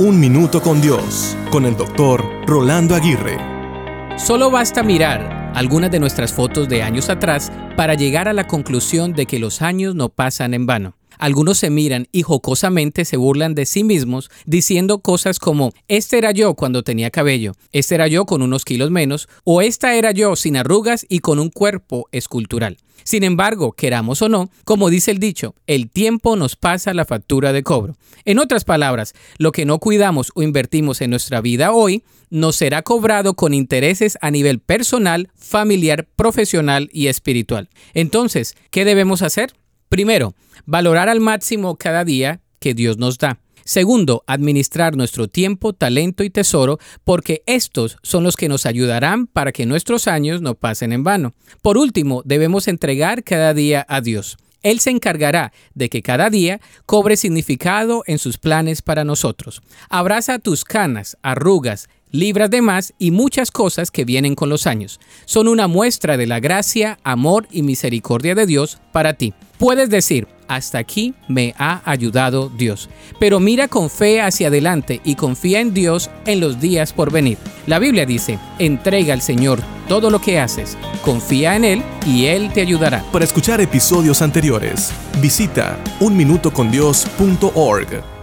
Un Minuto con Dios, con el doctor Rolando Aguirre. Solo basta mirar algunas de nuestras fotos de años atrás para llegar a la conclusión de que los años no pasan en vano. Algunos se miran y jocosamente se burlan de sí mismos diciendo cosas como, este era yo cuando tenía cabello, este era yo con unos kilos menos, o esta era yo sin arrugas y con un cuerpo escultural. Sin embargo, queramos o no, como dice el dicho, el tiempo nos pasa la factura de cobro. En otras palabras, lo que no cuidamos o invertimos en nuestra vida hoy, nos será cobrado con intereses a nivel personal, familiar, profesional y espiritual. Entonces, ¿qué debemos hacer? Primero, valorar al máximo cada día que Dios nos da. Segundo, administrar nuestro tiempo, talento y tesoro, porque estos son los que nos ayudarán para que nuestros años no pasen en vano. Por último, debemos entregar cada día a Dios. Él se encargará de que cada día cobre significado en sus planes para nosotros. Abraza tus canas, arrugas, libras de más y muchas cosas que vienen con los años. Son una muestra de la gracia, amor y misericordia de Dios para ti. Puedes decir, hasta aquí me ha ayudado Dios, pero mira con fe hacia adelante y confía en Dios en los días por venir. La Biblia dice, entrega al Señor todo lo que haces, confía en Él y Él te ayudará. Para escuchar episodios anteriores, visita unminutocondios.org.